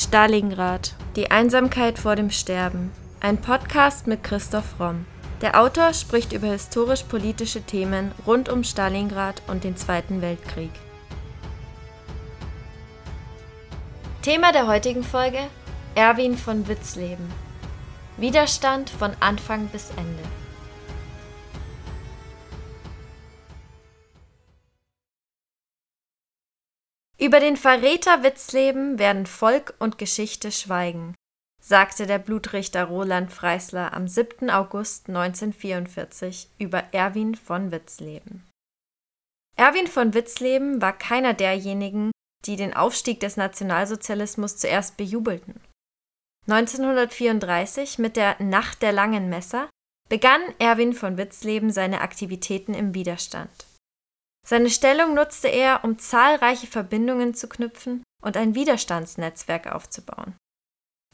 Stalingrad. Die Einsamkeit vor dem Sterben. Ein Podcast mit Christoph Romm. Der Autor spricht über historisch-politische Themen rund um Stalingrad und den Zweiten Weltkrieg. Thema der heutigen Folge: Erwin von Witzleben. Widerstand von Anfang bis Ende. Über den Verräter Witzleben werden Volk und Geschichte schweigen, sagte der Blutrichter Roland Freisler am 7. August 1944 über Erwin von Witzleben. Erwin von Witzleben war keiner derjenigen, die den Aufstieg des Nationalsozialismus zuerst bejubelten. 1934 mit der Nacht der langen Messer begann Erwin von Witzleben seine Aktivitäten im Widerstand. Seine Stellung nutzte er, um zahlreiche Verbindungen zu knüpfen und ein Widerstandsnetzwerk aufzubauen.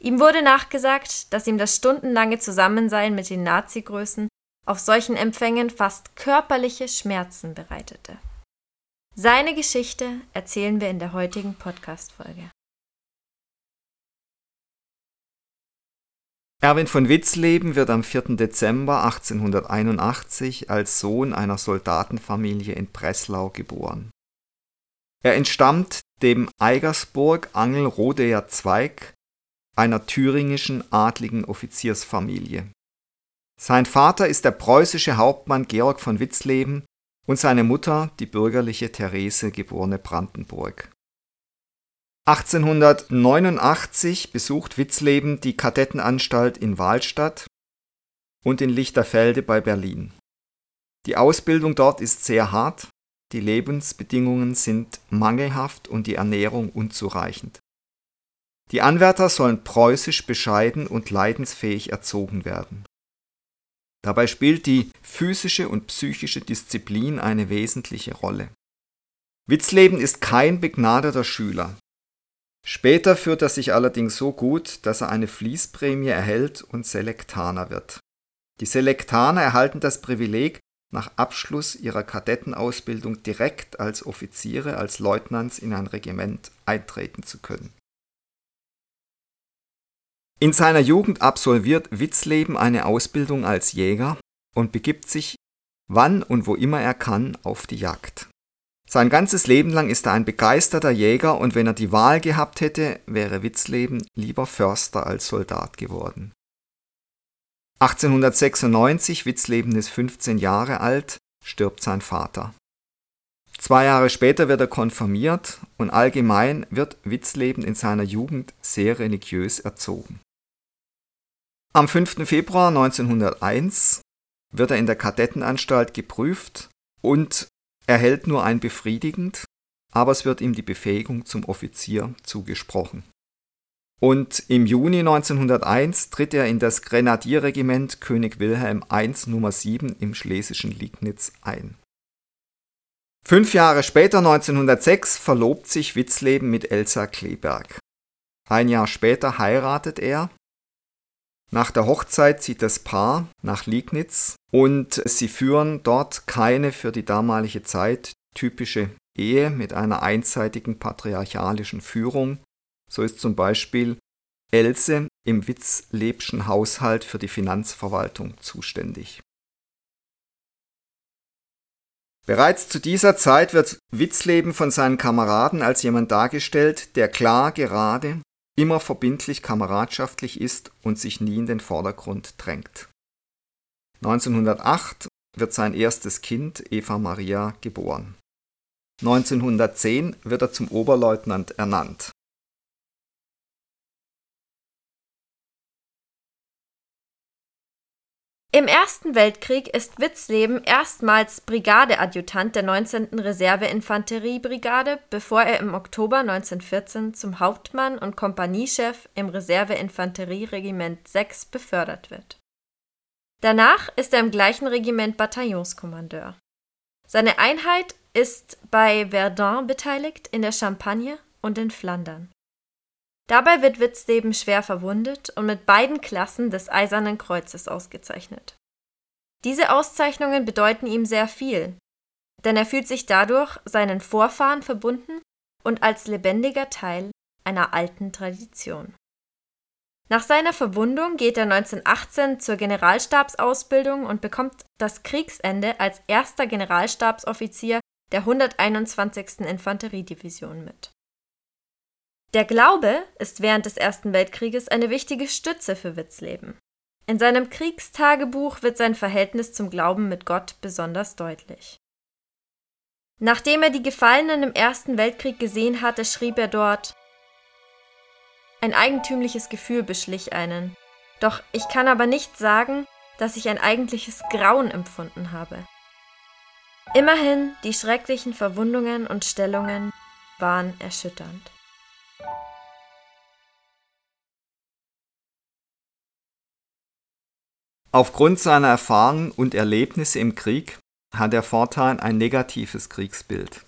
Ihm wurde nachgesagt, dass ihm das stundenlange Zusammensein mit den Nazi-Größen auf solchen Empfängen fast körperliche Schmerzen bereitete. Seine Geschichte erzählen wir in der heutigen Podcast-Folge. Erwin von Witzleben wird am 4. Dezember 1881 als Sohn einer Soldatenfamilie in Breslau geboren. Er entstammt dem Eigersburg-Angel-Rodeer Zweig einer thüringischen adligen Offiziersfamilie. Sein Vater ist der preußische Hauptmann Georg von Witzleben und seine Mutter die bürgerliche Therese geborene Brandenburg. 1889 besucht Witzleben die Kadettenanstalt in Wahlstatt und in Lichterfelde bei Berlin. Die Ausbildung dort ist sehr hart, die Lebensbedingungen sind mangelhaft und die Ernährung unzureichend. Die Anwärter sollen preußisch bescheiden und leidensfähig erzogen werden. Dabei spielt die physische und psychische Disziplin eine wesentliche Rolle. Witzleben ist kein begnadeter Schüler. Später führt er sich allerdings so gut, dass er eine Fließprämie erhält und Selektaner wird. Die Selektaner erhalten das Privileg, nach Abschluss ihrer Kadettenausbildung direkt als Offiziere, als Leutnants in ein Regiment eintreten zu können. In seiner Jugend absolviert Witzleben eine Ausbildung als Jäger und begibt sich, wann und wo immer er kann, auf die Jagd. Sein ganzes Leben lang ist er ein begeisterter Jäger und wenn er die Wahl gehabt hätte, wäre Witzleben lieber Förster als Soldat geworden. 1896, Witzleben ist 15 Jahre alt, stirbt sein Vater. Zwei Jahre später wird er konfirmiert und allgemein wird Witzleben in seiner Jugend sehr religiös erzogen. Am 5. Februar 1901 wird er in der Kadettenanstalt geprüft und erhält nur ein befriedigend, aber es wird ihm die Befähigung zum Offizier zugesprochen. Und im Juni 1901 tritt er in das Grenadierregiment König Wilhelm I Nummer 7 im schlesischen Liegnitz ein. Fünf Jahre später, 1906, verlobt sich Witzleben mit Elsa Kleberg. Ein Jahr später heiratet er. Nach der Hochzeit zieht das Paar nach Liegnitz und sie führen dort keine für die damalige Zeit typische Ehe mit einer einseitigen patriarchalischen Führung. So ist zum Beispiel Else im Witzlebschen Haushalt für die Finanzverwaltung zuständig. Bereits zu dieser Zeit wird Witzleben von seinen Kameraden als jemand dargestellt, der klar, gerade, immer verbindlich kameradschaftlich ist und sich nie in den Vordergrund drängt. 1908 wird sein erstes Kind, Eva Maria, geboren. 1910 wird er zum Oberleutnant ernannt. Im Ersten Weltkrieg ist Witzleben erstmals Brigadeadjutant der 19. Reserveinfanteriebrigade, bevor er im Oktober 1914 zum Hauptmann und Kompaniechef im Reserveinfanterieregiment 6 befördert wird Danach ist er im gleichen Regiment Bataillonskommandeur. Seine Einheit ist bei Verdun beteiligt, in der Champagne und in Flandern. Dabei wird Witzleben schwer verwundet und mit beiden Klassen des Eisernen Kreuzes ausgezeichnet. Diese Auszeichnungen bedeuten ihm sehr viel, denn er fühlt sich dadurch seinen Vorfahren verbunden und als lebendiger Teil einer alten Tradition. Nach seiner Verwundung geht er 1918 zur Generalstabsausbildung und bekommt das Kriegsende als erster Generalstabsoffizier der 121. Infanteriedivision mit. Der Glaube ist während des Ersten Weltkrieges eine wichtige Stütze für Witzleben. In seinem Kriegstagebuch wird sein Verhältnis zum Glauben mit Gott besonders deutlich. Nachdem er die Gefallenen im Ersten Weltkrieg gesehen hatte, schrieb er dort Ein eigentümliches Gefühl beschlich einen, doch ich kann aber nicht sagen, dass ich ein eigentliches Grauen empfunden habe. Immerhin, die schrecklichen Verwundungen und Stellungen waren erschütternd. Aufgrund seiner Erfahrungen und Erlebnisse im Krieg hat der Fortan ein negatives Kriegsbild.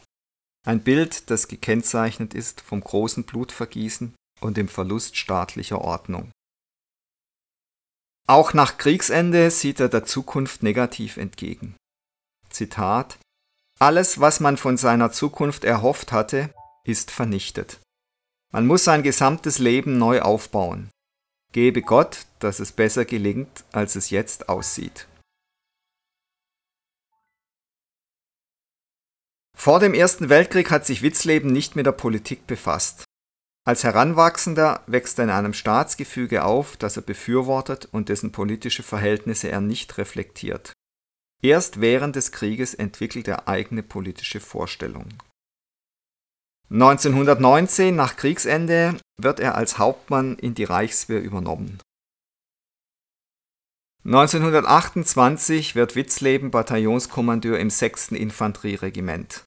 Ein Bild, das gekennzeichnet ist vom großen Blutvergießen und dem Verlust staatlicher Ordnung. Auch nach Kriegsende sieht er der Zukunft negativ entgegen. Zitat Alles, was man von seiner Zukunft erhofft hatte, ist vernichtet. Man muss sein gesamtes Leben neu aufbauen. Gebe Gott, dass es besser gelingt, als es jetzt aussieht. Vor dem Ersten Weltkrieg hat sich Witzleben nicht mit der Politik befasst. Als Heranwachsender wächst er in einem Staatsgefüge auf, das er befürwortet und dessen politische Verhältnisse er nicht reflektiert. Erst während des Krieges entwickelt er eigene politische Vorstellungen. 1919, nach Kriegsende, wird er als Hauptmann in die Reichswehr übernommen. 1928 wird Witzleben Bataillonskommandeur im 6. Infanterieregiment.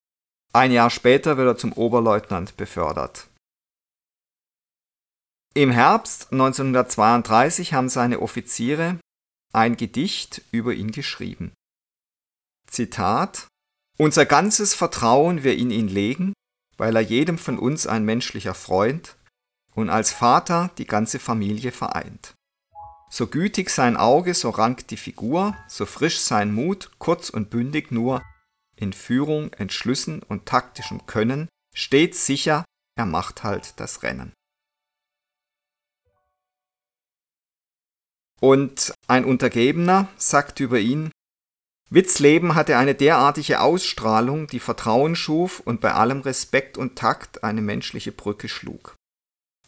Ein Jahr später wird er zum Oberleutnant befördert. Im Herbst 1932 haben seine Offiziere ein Gedicht über ihn geschrieben. Zitat Unser ganzes Vertrauen wir in ihn legen, weil er jedem von uns ein menschlicher Freund und als Vater die ganze Familie vereint. So gütig sein Auge, so rank die Figur, so frisch sein Mut, kurz und bündig nur, in Führung, Entschlüssen und taktischem Können, stets sicher, er macht halt das Rennen. Und ein Untergebener sagt über ihn, Witzleben hatte eine derartige Ausstrahlung, die Vertrauen schuf und bei allem Respekt und Takt eine menschliche Brücke schlug.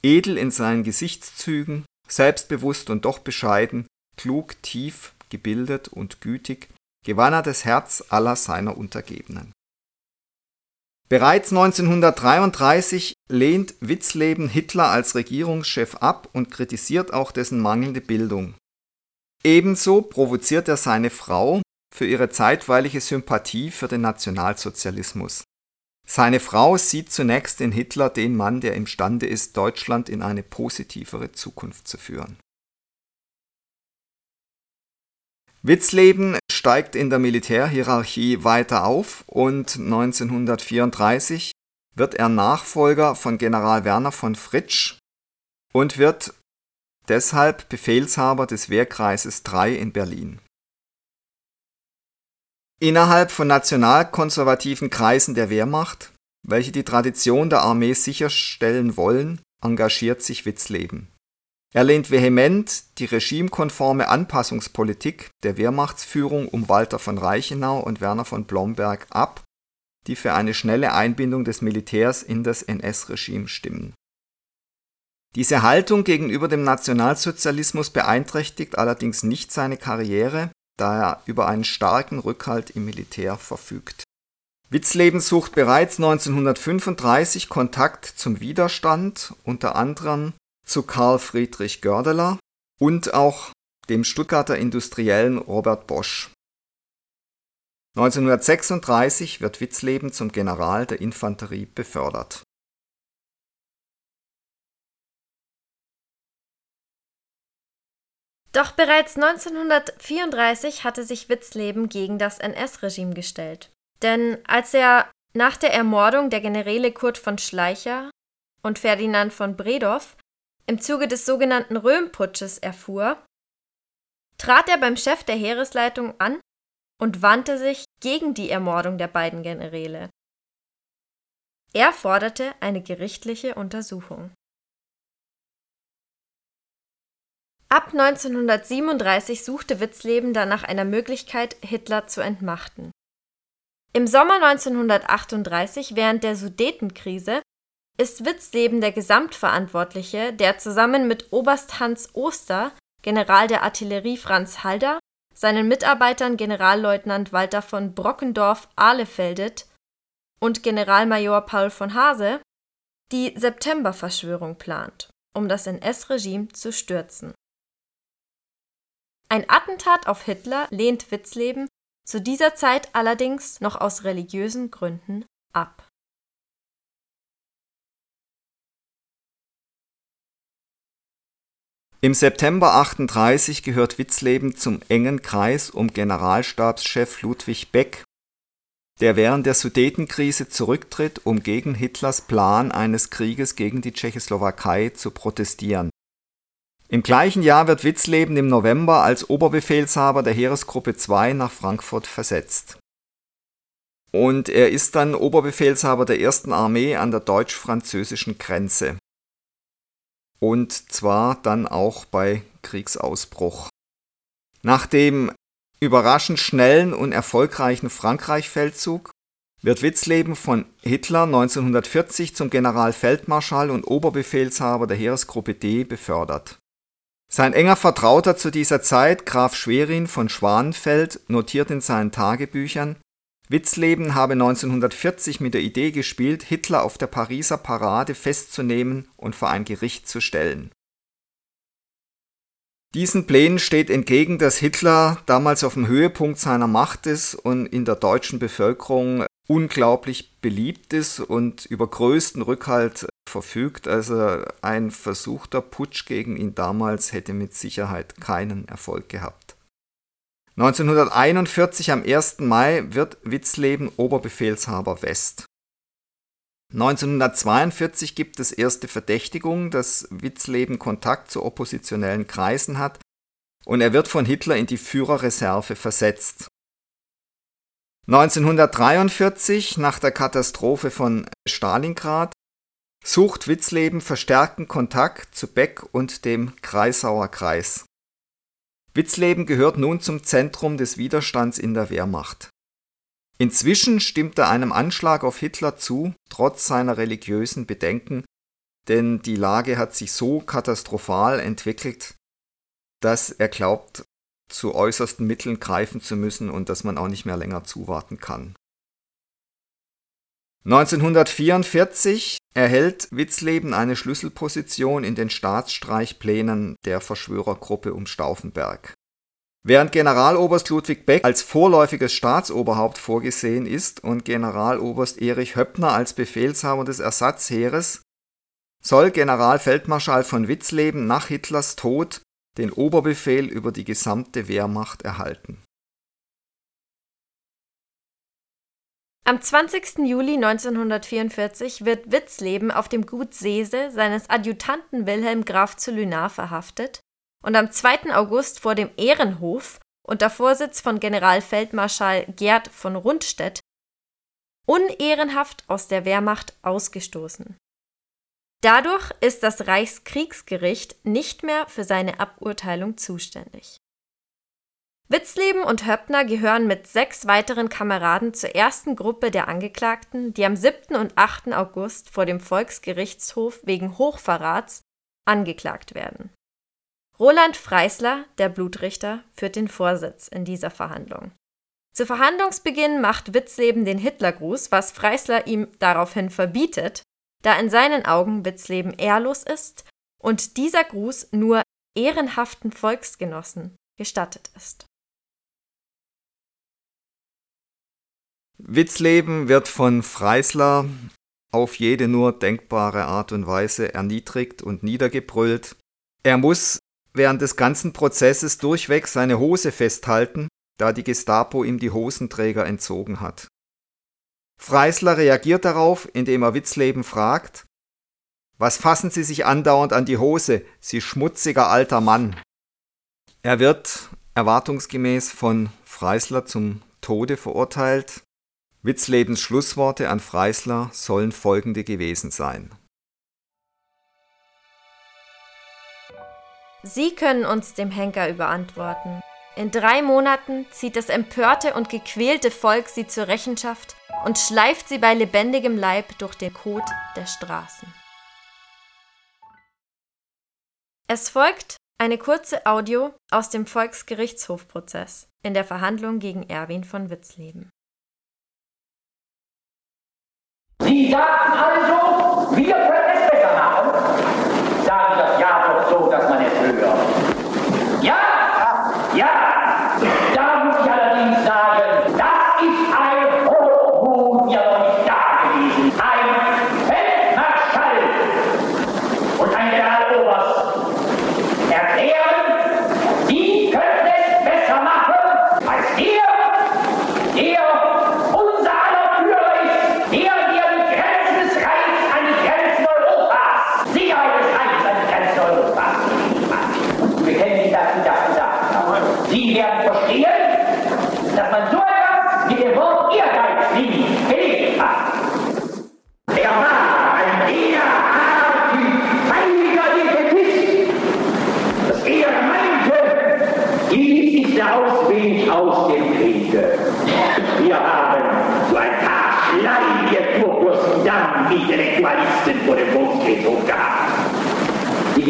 Edel in seinen Gesichtszügen, selbstbewusst und doch bescheiden, klug, tief, gebildet und gütig, gewann er das Herz aller seiner Untergebenen. Bereits 1933 lehnt Witzleben Hitler als Regierungschef ab und kritisiert auch dessen mangelnde Bildung. Ebenso provoziert er seine Frau für ihre zeitweilige Sympathie für den Nationalsozialismus. Seine Frau sieht zunächst in Hitler den Mann, der imstande ist, Deutschland in eine positivere Zukunft zu führen. Witzleben steigt in der Militärhierarchie weiter auf und 1934 wird er Nachfolger von General Werner von Fritsch und wird deshalb Befehlshaber des Wehrkreises 3 in Berlin. Innerhalb von nationalkonservativen Kreisen der Wehrmacht, welche die Tradition der Armee sicherstellen wollen, engagiert sich Witzleben. Er lehnt vehement die regimekonforme Anpassungspolitik der Wehrmachtsführung um Walter von Reichenau und Werner von Blomberg ab, die für eine schnelle Einbindung des Militärs in das NS-Regime stimmen. Diese Haltung gegenüber dem Nationalsozialismus beeinträchtigt allerdings nicht seine Karriere, da er über einen starken Rückhalt im Militär verfügt. Witzleben sucht bereits 1935 Kontakt zum Widerstand, unter anderem zu Karl Friedrich Gördeler und auch dem Stuttgarter Industriellen Robert Bosch. 1936 wird Witzleben zum General der Infanterie befördert. Doch bereits 1934 hatte sich Witzleben gegen das NS-Regime gestellt. Denn als er nach der Ermordung der Generäle Kurt von Schleicher und Ferdinand von Bredow im Zuge des sogenannten Röhmputsches erfuhr, trat er beim Chef der Heeresleitung an und wandte sich gegen die Ermordung der beiden Generäle. Er forderte eine gerichtliche Untersuchung. Ab 1937 suchte Witzleben dann nach einer Möglichkeit, Hitler zu entmachten. Im Sommer 1938, während der Sudetenkrise, ist Witzleben der Gesamtverantwortliche, der zusammen mit Oberst Hans Oster, General der Artillerie Franz Halder, seinen Mitarbeitern Generalleutnant Walter von Brockendorff-Ahlefeldet und Generalmajor Paul von Hase die Septemberverschwörung plant, um das NS-Regime zu stürzen. Ein Attentat auf Hitler lehnt Witzleben zu dieser Zeit allerdings noch aus religiösen Gründen ab. Im September 38 gehört Witzleben zum engen Kreis um Generalstabschef Ludwig Beck, der während der Sudetenkrise zurücktritt, um gegen Hitlers Plan eines Krieges gegen die Tschechoslowakei zu protestieren. Im gleichen Jahr wird Witzleben im November als Oberbefehlshaber der Heeresgruppe II nach Frankfurt versetzt. Und er ist dann Oberbefehlshaber der ersten Armee an der deutsch-französischen Grenze und zwar dann auch bei Kriegsausbruch. Nach dem überraschend schnellen und erfolgreichen Frankreich-Feldzug wird Witzleben von Hitler 1940 zum Generalfeldmarschall und Oberbefehlshaber der Heeresgruppe D befördert. Sein enger Vertrauter zu dieser Zeit, Graf Schwerin von Schwanenfeld, notiert in seinen Tagebüchern, Witzleben habe 1940 mit der Idee gespielt, Hitler auf der Pariser Parade festzunehmen und vor ein Gericht zu stellen. Diesen Plänen steht entgegen, dass Hitler damals auf dem Höhepunkt seiner Macht ist und in der deutschen Bevölkerung unglaublich beliebt ist und über größten Rückhalt verfügt. Also ein versuchter Putsch gegen ihn damals hätte mit Sicherheit keinen Erfolg gehabt. 1941 am 1. Mai wird Witzleben Oberbefehlshaber West. 1942 gibt es erste Verdächtigungen, dass Witzleben Kontakt zu oppositionellen Kreisen hat und er wird von Hitler in die Führerreserve versetzt. 1943, nach der Katastrophe von Stalingrad, sucht Witzleben verstärkten Kontakt zu Beck und dem Kreisauer Kreis. Witzleben gehört nun zum Zentrum des Widerstands in der Wehrmacht. Inzwischen stimmt er einem Anschlag auf Hitler zu, trotz seiner religiösen Bedenken, denn die Lage hat sich so katastrophal entwickelt, dass er glaubt, zu äußersten Mitteln greifen zu müssen und dass man auch nicht mehr länger zuwarten kann. 1944 erhält Witzleben eine Schlüsselposition in den Staatsstreichplänen der Verschwörergruppe um Stauffenberg. Während Generaloberst Ludwig Beck als vorläufiges Staatsoberhaupt vorgesehen ist und Generaloberst Erich Höppner als Befehlshaber des Ersatzheeres, soll Generalfeldmarschall von Witzleben nach Hitlers Tod den Oberbefehl über die gesamte Wehrmacht erhalten Am 20. Juli 1944 wird Witzleben auf dem Gut Seese seines Adjutanten Wilhelm Graf zu Lünar verhaftet und am 2. August vor dem Ehrenhof unter Vorsitz von Generalfeldmarschall Gerd von Rundstedt unehrenhaft aus der Wehrmacht ausgestoßen. Dadurch ist das Reichskriegsgericht nicht mehr für seine Aburteilung zuständig Witzleben und Höppner gehören mit sechs weiteren Kameraden zur ersten Gruppe der Angeklagten, die am 7. und 8. August vor dem Volksgerichtshof wegen Hochverrats angeklagt werden. Roland Freisler, der Blutrichter, führt den Vorsitz in dieser Verhandlung. Zu Verhandlungsbeginn macht Witzleben den Hitlergruß, was Freisler ihm daraufhin verbietet, da in seinen Augen Witzleben ehrlos ist und dieser Gruß nur ehrenhaften Volksgenossen gestattet ist. Witzleben wird von Freisler auf jede nur denkbare Art und Weise erniedrigt und niedergebrüllt. Er muss während des ganzen Prozesses durchweg seine Hose festhalten, da die Gestapo ihm die Hosenträger entzogen hat. Freisler reagiert darauf, indem er Witzleben fragt, was fassen Sie sich andauernd an die Hose, Sie schmutziger alter Mann? Er wird erwartungsgemäß von Freisler zum Tode verurteilt, Witzlebens Schlussworte an Freisler sollen folgende gewesen sein. Sie können uns dem Henker überantworten. In drei Monaten zieht das empörte und gequälte Volk sie zur Rechenschaft und schleift sie bei lebendigem Leib durch den Kot der Straßen. Es folgt eine kurze Audio aus dem Volksgerichtshofprozess in der Verhandlung gegen Erwin von Witzleben. Sie sagten also, wir können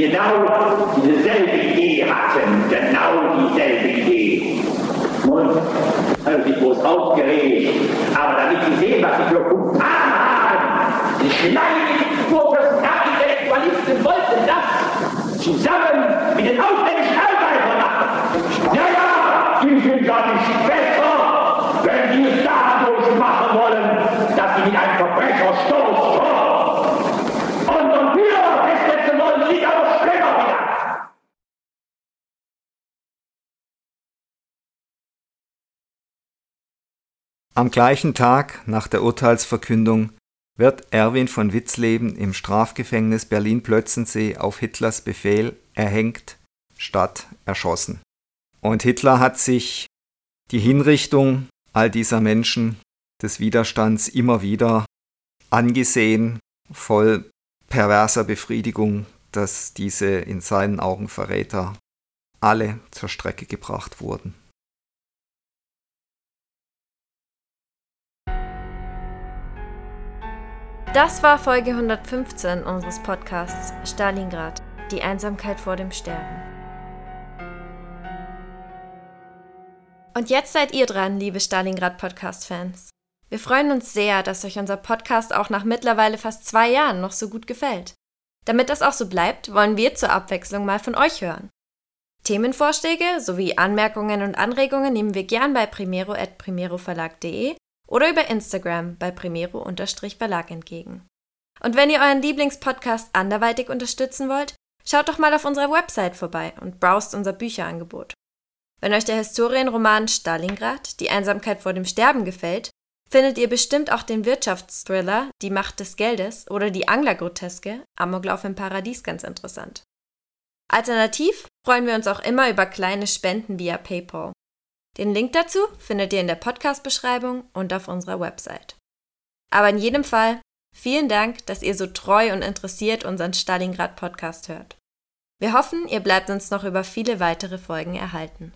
genau dieselbe Idee hatten, genau dieselbe Idee. Und haben sich bloß aufgeregt, aber damit sie sehen, was sie für Kumpanen haben, die schleimigen Kurfürstendamm-Intellektualisten wollten das zusammen mit den ausländischen Am gleichen Tag nach der Urteilsverkündung wird Erwin von Witzleben im Strafgefängnis Berlin-Plötzensee auf Hitlers Befehl erhängt statt erschossen. Und Hitler hat sich die Hinrichtung all dieser Menschen des Widerstands immer wieder angesehen, voll perverser Befriedigung, dass diese in seinen Augen Verräter alle zur Strecke gebracht wurden. Das war Folge 115 unseres Podcasts Stalingrad, die Einsamkeit vor dem Sterben. Und jetzt seid ihr dran, liebe Stalingrad-Podcast-Fans. Wir freuen uns sehr, dass euch unser Podcast auch nach mittlerweile fast zwei Jahren noch so gut gefällt. Damit das auch so bleibt, wollen wir zur Abwechslung mal von euch hören. Themenvorschläge sowie Anmerkungen und Anregungen nehmen wir gern bei primero.primeroverlag.de oder über Instagram bei primero-verlag entgegen. Und wenn ihr euren Lieblingspodcast anderweitig unterstützen wollt, schaut doch mal auf unserer Website vorbei und browst unser Bücherangebot. Wenn euch der Historienroman Stalingrad, die Einsamkeit vor dem Sterben gefällt, findet ihr bestimmt auch den Wirtschaftsthriller Die Macht des Geldes oder die Anglergroteske Amoklauf im Paradies ganz interessant. Alternativ freuen wir uns auch immer über kleine Spenden via PayPal. Den Link dazu findet ihr in der Podcast-Beschreibung und auf unserer Website. Aber in jedem Fall vielen Dank, dass ihr so treu und interessiert unseren Stalingrad-Podcast hört. Wir hoffen, ihr bleibt uns noch über viele weitere Folgen erhalten.